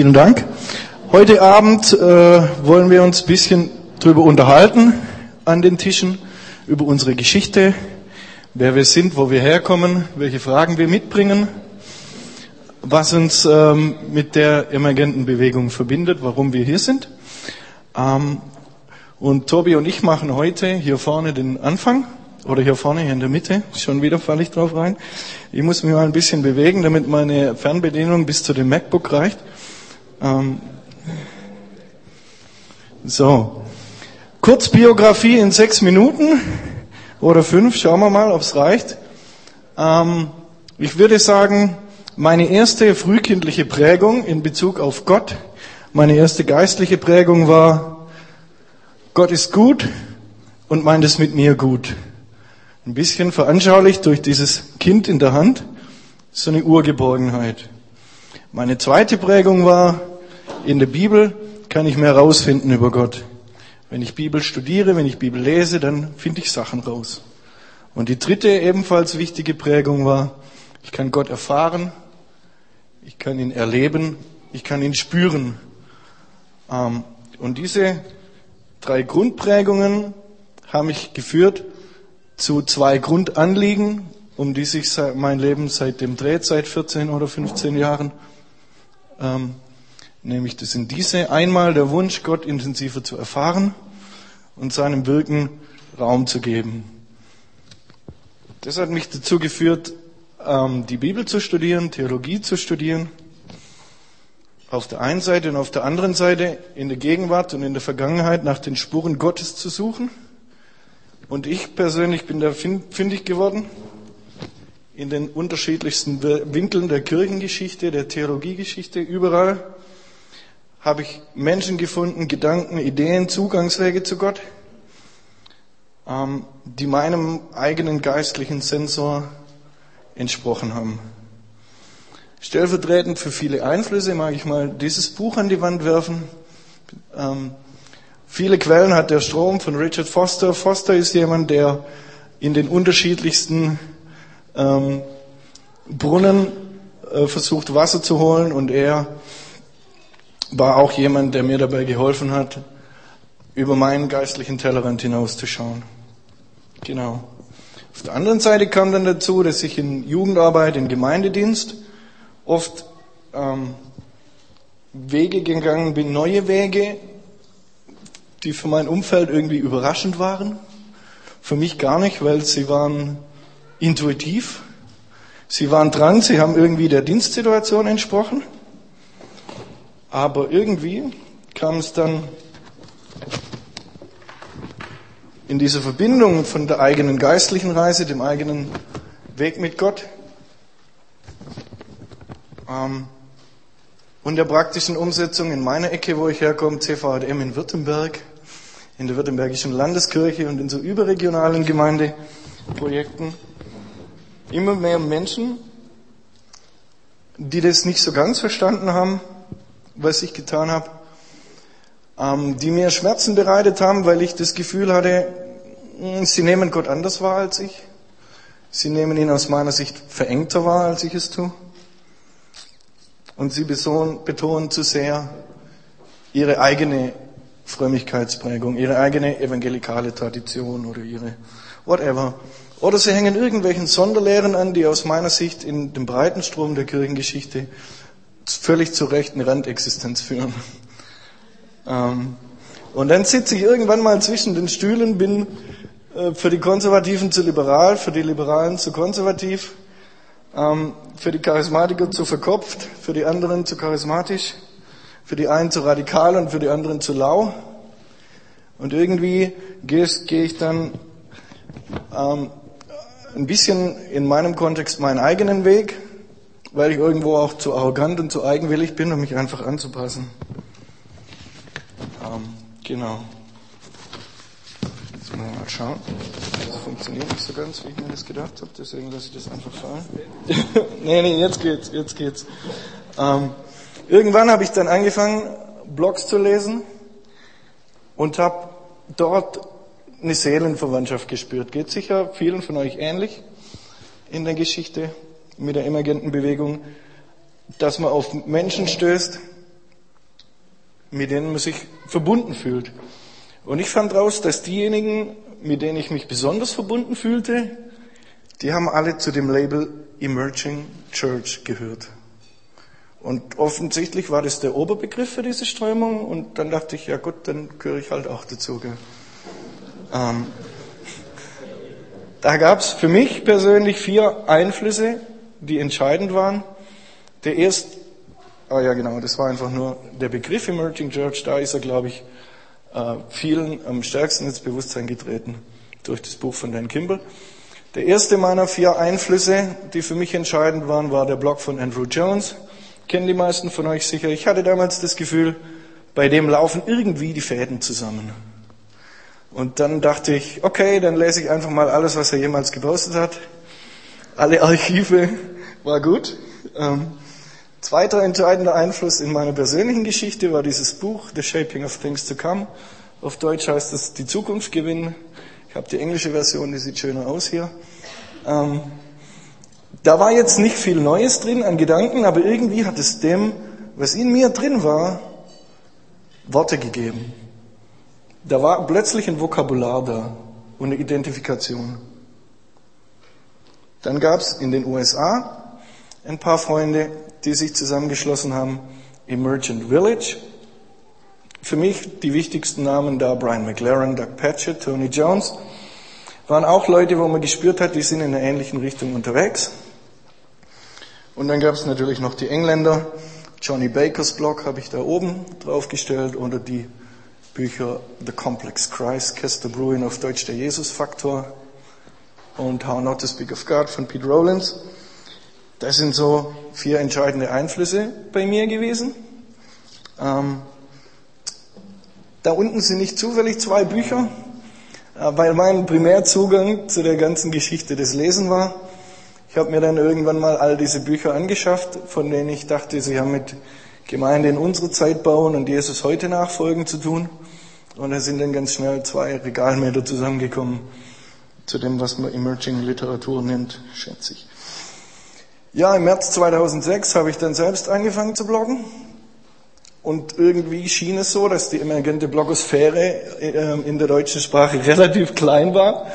Vielen Dank. Heute Abend äh, wollen wir uns ein bisschen darüber unterhalten an den Tischen, über unsere Geschichte, wer wir sind, wo wir herkommen, welche Fragen wir mitbringen, was uns ähm, mit der emergenten Bewegung verbindet, warum wir hier sind. Ähm, und Tobi und ich machen heute hier vorne den Anfang oder hier vorne, hier in der Mitte. Schon wieder falle ich drauf rein. Ich muss mich mal ein bisschen bewegen, damit meine Fernbedienung bis zu dem MacBook reicht. Ähm so. Kurzbiografie in sechs Minuten oder fünf. Schauen wir mal, ob es reicht. Ähm ich würde sagen, meine erste frühkindliche Prägung in Bezug auf Gott, meine erste geistliche Prägung war, Gott ist gut und meint es mit mir gut ein bisschen veranschaulicht durch dieses Kind in der Hand, so eine Urgeborgenheit. Meine zweite Prägung war, in der Bibel kann ich mehr rausfinden über Gott. Wenn ich Bibel studiere, wenn ich Bibel lese, dann finde ich Sachen raus. Und die dritte ebenfalls wichtige Prägung war, ich kann Gott erfahren, ich kann ihn erleben, ich kann ihn spüren. Ähm, und diese drei Grundprägungen haben mich geführt zu zwei Grundanliegen, um die sich mein Leben seitdem dreht, seit 14 oder 15 Jahren. Ähm, nämlich das sind diese einmal der Wunsch, Gott intensiver zu erfahren und seinem Wirken Raum zu geben. Das hat mich dazu geführt, ähm, die Bibel zu studieren, Theologie zu studieren. Auf der einen Seite und auf der anderen Seite in der Gegenwart und in der Vergangenheit nach den Spuren Gottes zu suchen und ich persönlich bin da fündig geworden in den unterschiedlichsten Winkeln der Kirchengeschichte, der Theologiegeschichte, überall habe ich Menschen gefunden, Gedanken, Ideen, Zugangswege zu Gott, ähm, die meinem eigenen geistlichen Sensor entsprochen haben. Stellvertretend für viele Einflüsse mag ich mal dieses Buch an die Wand werfen. Ähm, Viele Quellen hat der Strom von Richard Foster. Foster ist jemand, der in den unterschiedlichsten ähm, Brunnen äh, versucht, Wasser zu holen und er war auch jemand, der mir dabei geholfen hat, über meinen geistlichen Tellerrand hinauszuschauen. Genau. Auf der anderen Seite kam dann dazu, dass ich in Jugendarbeit, in Gemeindedienst oft ähm, Wege gegangen bin, neue Wege, die für mein Umfeld irgendwie überraschend waren. Für mich gar nicht, weil sie waren intuitiv. Sie waren dran, sie haben irgendwie der Dienstsituation entsprochen. Aber irgendwie kam es dann in dieser Verbindung von der eigenen geistlichen Reise, dem eigenen Weg mit Gott ähm, und der praktischen Umsetzung in meiner Ecke, wo ich herkomme, CVM in Württemberg, in der Württembergischen Landeskirche und in so überregionalen Gemeindeprojekten. Immer mehr Menschen, die das nicht so ganz verstanden haben, was ich getan habe, ähm, die mir Schmerzen bereitet haben, weil ich das Gefühl hatte, hm, sie nehmen Gott anders wahr als ich. Sie nehmen ihn aus meiner Sicht verengter wahr, als ich es tue. Und sie betonen zu sehr ihre eigene Frömmigkeitsprägung, ihre eigene evangelikale Tradition oder ihre whatever. Oder sie hängen irgendwelchen Sonderlehren an, die aus meiner Sicht in dem breiten Strom der Kirchengeschichte völlig zu Recht eine Randexistenz führen. Ähm, und dann sitze ich irgendwann mal zwischen den Stühlen, bin äh, für die Konservativen zu liberal, für die Liberalen zu konservativ, ähm, für die Charismatiker zu verkopft, für die anderen zu charismatisch für die einen zu radikal und für die anderen zu lau. Und irgendwie gehe ich dann ähm, ein bisschen in meinem Kontext meinen eigenen Weg, weil ich irgendwo auch zu arrogant und zu eigenwillig bin, um mich einfach anzupassen. Ähm, genau. Jetzt mal schauen. Das funktioniert nicht so ganz, wie ich mir das gedacht habe, deswegen lasse ich das einfach fallen. nee, nee, jetzt geht's, jetzt geht's. Ähm, Irgendwann habe ich dann angefangen, Blogs zu lesen und habe dort eine Seelenverwandtschaft gespürt. Geht sicher vielen von euch ähnlich in der Geschichte mit der emergenten Bewegung, dass man auf Menschen stößt, mit denen man sich verbunden fühlt. Und ich fand raus, dass diejenigen, mit denen ich mich besonders verbunden fühlte, die haben alle zu dem Label Emerging Church gehört. Und offensichtlich war das der Oberbegriff für diese Strömung. Und dann dachte ich, ja gut, dann gehöre ich halt auch dazu. Ähm, da gab es für mich persönlich vier Einflüsse, die entscheidend waren. Der erste, ah ja genau, das war einfach nur der Begriff Emerging Church. Da ist er, glaube ich, äh, vielen am stärksten ins Bewusstsein getreten durch das Buch von Dan Kimball. Der erste meiner vier Einflüsse, die für mich entscheidend waren, war der Blog von Andrew Jones. Kennen die meisten von euch sicher. Ich hatte damals das Gefühl, bei dem laufen irgendwie die Fäden zusammen. Und dann dachte ich, okay, dann lese ich einfach mal alles, was er jemals gepostet hat. Alle Archive war gut. Ähm, zweiter entscheidender Einfluss in meiner persönlichen Geschichte war dieses Buch, The Shaping of Things to Come. Auf Deutsch heißt es Die Zukunft gewinnen. Ich habe die englische Version, die sieht schöner aus hier. Ähm, da war jetzt nicht viel Neues drin an Gedanken, aber irgendwie hat es dem, was in mir drin war, Worte gegeben. Da war plötzlich ein Vokabular da und eine Identifikation. Dann gab es in den USA ein paar Freunde, die sich zusammengeschlossen haben, Emergent Village. Für mich die wichtigsten Namen da Brian McLaren, Doug Patchett, Tony Jones, waren auch Leute, wo man gespürt hat, die sind in einer ähnlichen Richtung unterwegs. Und dann gab es natürlich noch die Engländer. Johnny Bakers Blog habe ich da oben draufgestellt oder die Bücher The Complex Christ, Kester Bruin auf Deutsch der Jesus-Faktor und How Not to Speak of God von Pete Rowlands. Das sind so vier entscheidende Einflüsse bei mir gewesen. Ähm, da unten sind nicht zufällig zwei Bücher, äh, weil mein Primärzugang zu der ganzen Geschichte das Lesen war. Ich habe mir dann irgendwann mal all diese Bücher angeschafft, von denen ich dachte, sie haben mit Gemeinde in unsere Zeit bauen und Jesus heute nachfolgen zu tun. Und da sind dann ganz schnell zwei Regalmeter zusammengekommen zu dem, was man Emerging Literatur nennt, schätze ich. Ja, im März 2006 habe ich dann selbst angefangen zu bloggen. Und irgendwie schien es so, dass die emergente Blogosphäre ähm, in der deutschen Sprache relativ klein war.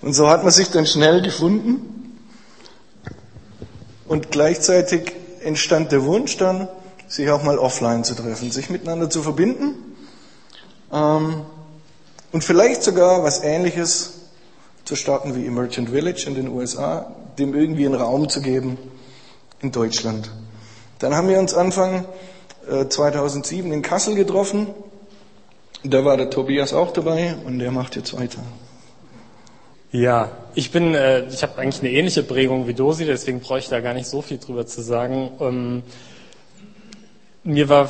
Und so hat man sich dann schnell gefunden. Und gleichzeitig entstand der Wunsch dann, sich auch mal offline zu treffen, sich miteinander zu verbinden. Ähm, und vielleicht sogar was Ähnliches zu starten wie Emergent Village in den USA, dem irgendwie einen Raum zu geben in Deutschland. Dann haben wir uns Anfang 2007 äh, in Kassel getroffen. Da war der Tobias auch dabei und der macht jetzt weiter. Ja, ich bin, äh, ich habe eigentlich eine ähnliche Prägung wie Dosi, deswegen brauche ich da gar nicht so viel drüber zu sagen. Ähm, mir war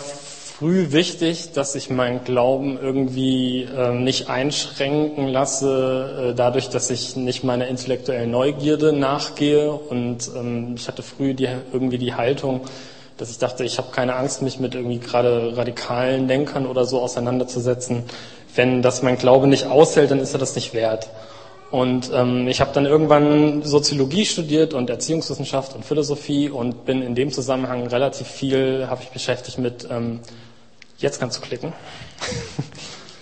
früh wichtig, dass ich meinen Glauben irgendwie äh, nicht einschränken lasse, äh, dadurch, dass ich nicht meiner intellektuellen Neugierde nachgehe. Und ähm, ich hatte früh die, irgendwie die Haltung, dass ich dachte, ich habe keine Angst, mich mit irgendwie gerade radikalen Denkern oder so auseinanderzusetzen. Wenn das mein Glaube nicht aushält, dann ist er das nicht wert. Und ähm, ich habe dann irgendwann Soziologie studiert und Erziehungswissenschaft und Philosophie und bin in dem Zusammenhang relativ viel, habe ich beschäftigt mit ähm, Jetzt kannst du klicken.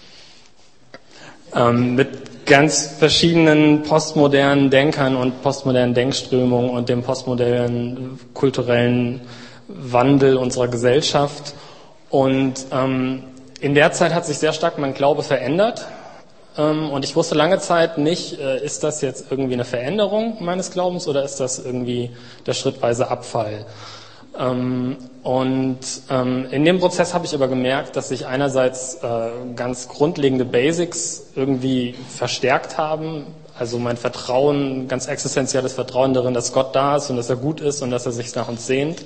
ähm, mit ganz verschiedenen postmodernen Denkern und postmodernen Denkströmungen und dem postmodernen kulturellen Wandel unserer Gesellschaft. Und ähm, in der Zeit hat sich sehr stark mein Glaube verändert. Ähm, und ich wusste lange Zeit nicht, äh, ist das jetzt irgendwie eine Veränderung meines Glaubens oder ist das irgendwie der schrittweise Abfall? Ähm, und ähm, in dem Prozess habe ich aber gemerkt, dass sich einerseits äh, ganz grundlegende Basics irgendwie verstärkt haben. Also mein Vertrauen, ganz existenzielles Vertrauen darin, dass Gott da ist und dass er gut ist und dass er sich nach uns sehnt.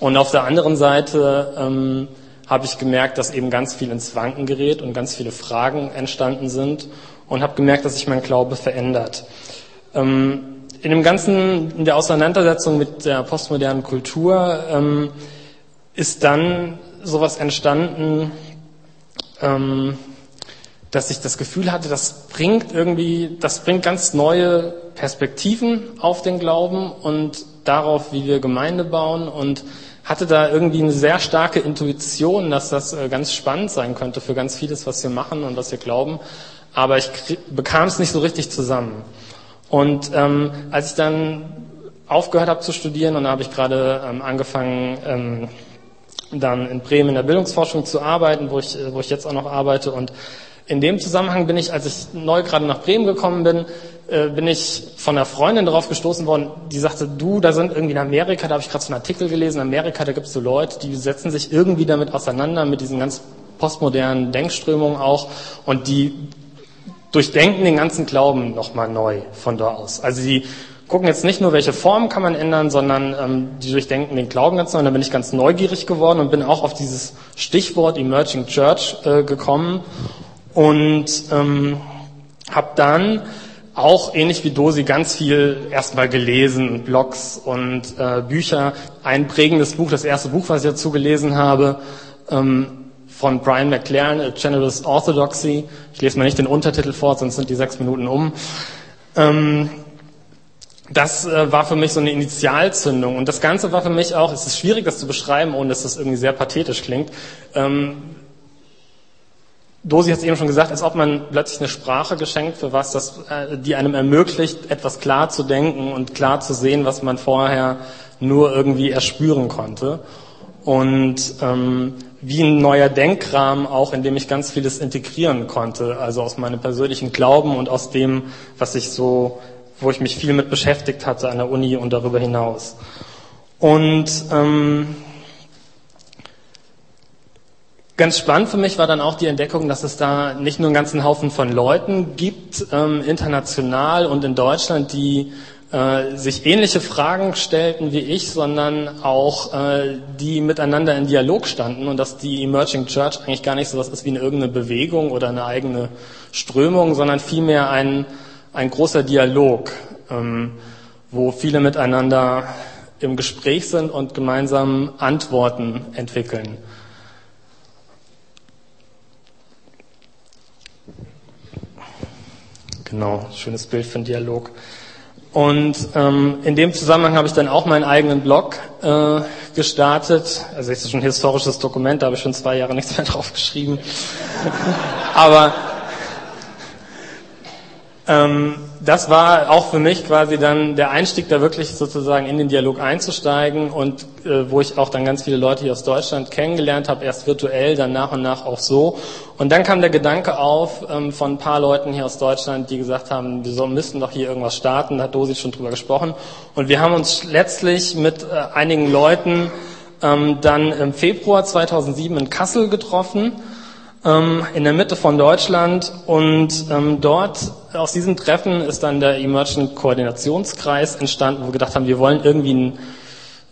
Und auf der anderen Seite ähm, habe ich gemerkt, dass eben ganz viel ins Wanken gerät und ganz viele Fragen entstanden sind und habe gemerkt, dass sich mein Glaube verändert. Ähm, in dem ganzen, in der Auseinandersetzung mit der postmodernen Kultur ähm, ist dann sowas entstanden, ähm, dass ich das Gefühl hatte, das bringt irgendwie, das bringt ganz neue Perspektiven auf den Glauben und darauf, wie wir Gemeinde bauen und hatte da irgendwie eine sehr starke Intuition, dass das äh, ganz spannend sein könnte für ganz vieles, was wir machen und was wir glauben. Aber ich bekam es nicht so richtig zusammen. Und ähm, als ich dann aufgehört habe zu studieren und da habe ich gerade ähm, angefangen, ähm, dann in Bremen in der Bildungsforschung zu arbeiten, wo ich, wo ich jetzt auch noch arbeite. Und in dem Zusammenhang bin ich, als ich neu gerade nach Bremen gekommen bin, äh, bin ich von einer Freundin darauf gestoßen worden, die sagte, du, da sind irgendwie in Amerika, da habe ich gerade so einen Artikel gelesen, in Amerika, da gibt es so Leute, die setzen sich irgendwie damit auseinander, mit diesen ganz postmodernen Denkströmungen auch und die durchdenken den ganzen Glauben nochmal neu von da aus. Also die gucken jetzt nicht nur, welche Formen kann man ändern, sondern ähm, die durchdenken den Glauben ganz neu. Und da bin ich ganz neugierig geworden und bin auch auf dieses Stichwort Emerging Church äh, gekommen und ähm, habe dann auch ähnlich wie Dosi ganz viel erstmal gelesen, Blogs und äh, Bücher. Ein prägendes Buch, das erste Buch, was ich dazu gelesen habe, ähm, von Brian McLaren, A Generous Orthodoxy. Ich lese mal nicht den Untertitel vor, sonst sind die sechs Minuten um. Ähm, das äh, war für mich so eine Initialzündung. Und das Ganze war für mich auch, es ist schwierig, das zu beschreiben, ohne dass das irgendwie sehr pathetisch klingt. Ähm, Dosi hat es eben schon gesagt, als ob man plötzlich eine Sprache geschenkt für was, das, äh, die einem ermöglicht, etwas klar zu denken und klar zu sehen, was man vorher nur irgendwie erspüren konnte. Und ähm, wie ein neuer Denkrahmen auch, in dem ich ganz vieles integrieren konnte, also aus meinem persönlichen Glauben und aus dem, was ich so, wo ich mich viel mit beschäftigt hatte an der Uni und darüber hinaus. Und ähm, Ganz spannend für mich war dann auch die Entdeckung, dass es da nicht nur einen ganzen Haufen von Leuten gibt, ähm, international und in Deutschland, die äh, sich ähnliche Fragen stellten wie ich, sondern auch äh, die miteinander in Dialog standen und dass die Emerging Church eigentlich gar nicht so was ist wie eine irgendeine Bewegung oder eine eigene Strömung, sondern vielmehr ein, ein großer Dialog, ähm, wo viele miteinander im Gespräch sind und gemeinsam Antworten entwickeln. Genau, schönes Bild für einen Dialog. Und ähm, in dem Zusammenhang habe ich dann auch meinen eigenen Blog äh, gestartet. Also es ist schon ein historisches Dokument, da habe ich schon zwei Jahre nichts mehr drauf geschrieben. Aber ähm, das war auch für mich quasi dann der Einstieg, da wirklich sozusagen in den Dialog einzusteigen und äh, wo ich auch dann ganz viele Leute hier aus Deutschland kennengelernt habe, erst virtuell, dann nach und nach auch so. Und dann kam der Gedanke auf ähm, von ein paar Leuten hier aus Deutschland, die gesagt haben, wir so, müssten doch hier irgendwas starten, da hat Dosi schon drüber gesprochen. Und wir haben uns letztlich mit äh, einigen Leuten ähm, dann im Februar 2007 in Kassel getroffen ähm, in der Mitte von Deutschland und ähm, dort aus diesem Treffen ist dann der Emergent Koordinationskreis entstanden, wo wir gedacht haben, wir wollen irgendwie ein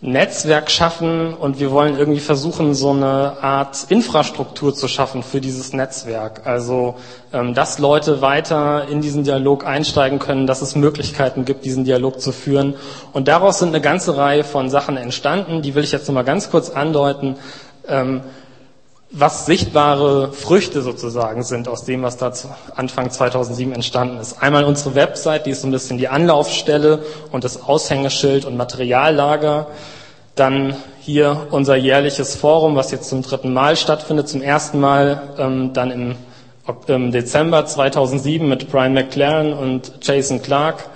Netzwerk schaffen und wir wollen irgendwie versuchen, so eine Art Infrastruktur zu schaffen für dieses Netzwerk. Also, ähm, dass Leute weiter in diesen Dialog einsteigen können, dass es Möglichkeiten gibt, diesen Dialog zu führen. Und daraus sind eine ganze Reihe von Sachen entstanden, die will ich jetzt nochmal ganz kurz andeuten. Was sichtbare Früchte sozusagen sind aus dem, was da Anfang 2007 entstanden ist. Einmal unsere Website, die ist so ein bisschen die Anlaufstelle und das Aushängeschild und Materiallager. Dann hier unser jährliches Forum, was jetzt zum dritten Mal stattfindet, zum ersten Mal ähm, dann im, im Dezember 2007 mit Brian McLaren und Jason Clark.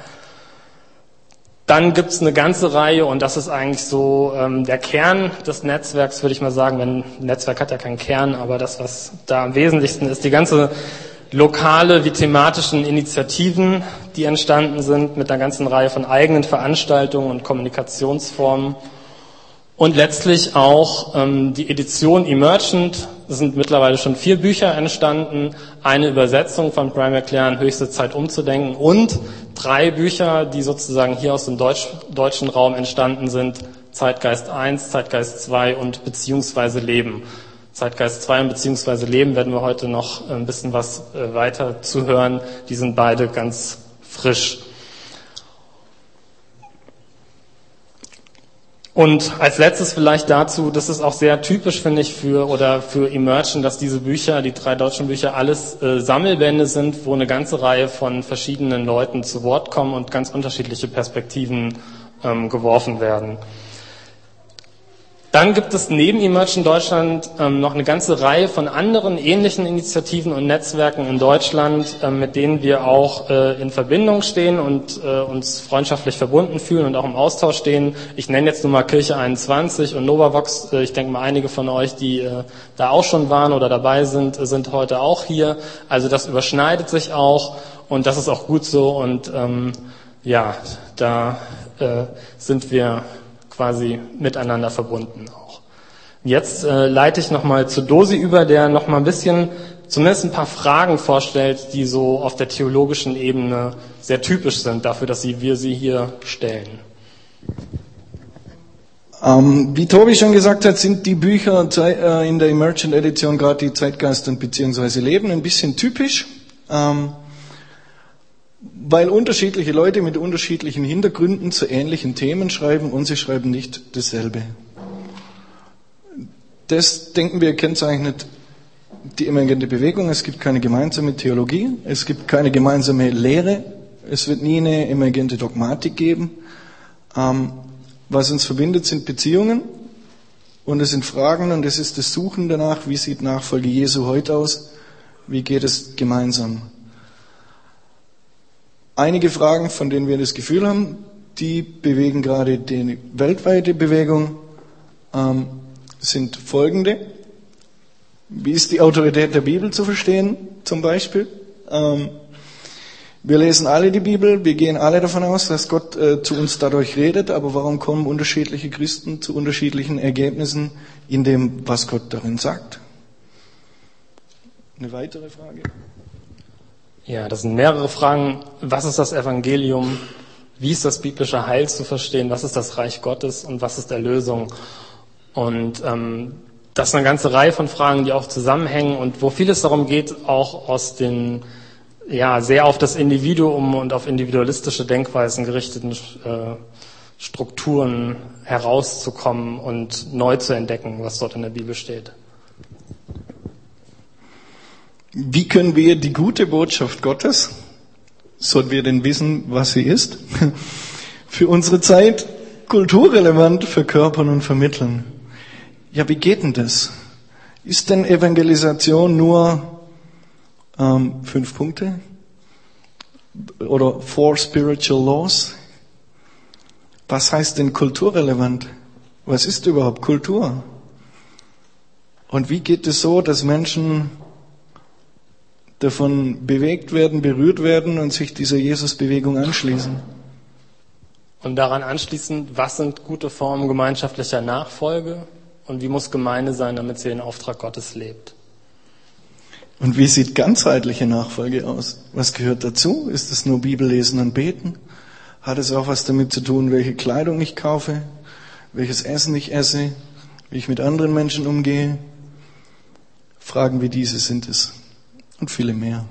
Dann gibt's eine ganze Reihe, und das ist eigentlich so ähm, der Kern des Netzwerks, würde ich mal sagen. Wenn, Netzwerk hat ja keinen Kern, aber das, was da am wesentlichsten ist, die ganze lokale wie thematischen Initiativen, die entstanden sind, mit einer ganzen Reihe von eigenen Veranstaltungen und Kommunikationsformen. Und letztlich auch ähm, die Edition Emergent. Sind mittlerweile schon vier Bücher entstanden. Eine Übersetzung von Brian McLaren, Höchste Zeit umzudenken. Und drei Bücher, die sozusagen hier aus dem Deutsch, deutschen Raum entstanden sind. Zeitgeist 1, Zeitgeist 2 und Beziehungsweise Leben. Zeitgeist 2 und Beziehungsweise Leben werden wir heute noch ein bisschen was äh, weiter zu hören. Die sind beide ganz frisch. Und als letztes vielleicht dazu, das ist auch sehr typisch, finde ich, für oder für Emergent, dass diese Bücher, die drei deutschen Bücher, alles äh, Sammelbände sind, wo eine ganze Reihe von verschiedenen Leuten zu Wort kommen und ganz unterschiedliche Perspektiven ähm, geworfen werden. Dann gibt es neben Emergent Deutschland ähm, noch eine ganze Reihe von anderen ähnlichen Initiativen und Netzwerken in Deutschland, ähm, mit denen wir auch äh, in Verbindung stehen und äh, uns freundschaftlich verbunden fühlen und auch im Austausch stehen. Ich nenne jetzt nur mal Kirche 21 und Novavox. Äh, ich denke mal, einige von euch, die äh, da auch schon waren oder dabei sind, sind heute auch hier. Also das überschneidet sich auch und das ist auch gut so. Und ähm, ja, da äh, sind wir quasi miteinander verbunden auch. Jetzt äh, leite ich nochmal zu Dosi über, der nochmal ein bisschen, zumindest ein paar Fragen vorstellt, die so auf der theologischen Ebene sehr typisch sind dafür, dass sie, wir sie hier stellen. Ähm, wie Tobi schon gesagt hat, sind die Bücher äh, in der Emergent Edition, gerade die Zeitgeist und beziehungsweise Leben, ein bisschen typisch. Ähm, weil unterschiedliche Leute mit unterschiedlichen Hintergründen zu ähnlichen Themen schreiben und sie schreiben nicht dasselbe. Das, denken wir, kennzeichnet die emergente Bewegung. Es gibt keine gemeinsame Theologie, es gibt keine gemeinsame Lehre, es wird nie eine emergente Dogmatik geben. Ähm, was uns verbindet, sind Beziehungen und es sind Fragen und es ist das Suchen danach, wie sieht Nachfolge Jesu heute aus, wie geht es gemeinsam. Einige Fragen, von denen wir das Gefühl haben, die bewegen gerade die weltweite Bewegung, ähm, sind folgende. Wie ist die Autorität der Bibel zu verstehen, zum Beispiel? Ähm, wir lesen alle die Bibel, wir gehen alle davon aus, dass Gott äh, zu uns dadurch redet, aber warum kommen unterschiedliche Christen zu unterschiedlichen Ergebnissen in dem, was Gott darin sagt? Eine weitere Frage? Ja, das sind mehrere Fragen. Was ist das Evangelium? Wie ist das biblische Heil zu verstehen? Was ist das Reich Gottes und was ist Erlösung? Und ähm, das ist eine ganze Reihe von Fragen, die auch zusammenhängen und wo vieles darum geht, auch aus den ja sehr auf das Individuum und auf individualistische Denkweisen gerichteten äh, Strukturen herauszukommen und neu zu entdecken, was dort in der Bibel steht. Wie können wir die gute Botschaft Gottes, sollen wir denn wissen, was sie ist, für unsere Zeit kulturrelevant verkörpern und vermitteln? Ja, wie geht denn das? Ist denn Evangelisation nur ähm, fünf Punkte? Oder four spiritual laws? Was heißt denn kulturrelevant? Was ist überhaupt Kultur? Und wie geht es so, dass Menschen davon bewegt werden, berührt werden und sich dieser Jesusbewegung anschließen. Und daran anschließend, was sind gute Formen gemeinschaftlicher Nachfolge und wie muss Gemeinde sein, damit sie den Auftrag Gottes lebt? Und wie sieht ganzheitliche Nachfolge aus? Was gehört dazu? Ist es nur Bibellesen und Beten? Hat es auch was damit zu tun, welche Kleidung ich kaufe, welches Essen ich esse, wie ich mit anderen Menschen umgehe? Fragen wie diese sind es und viele mehr.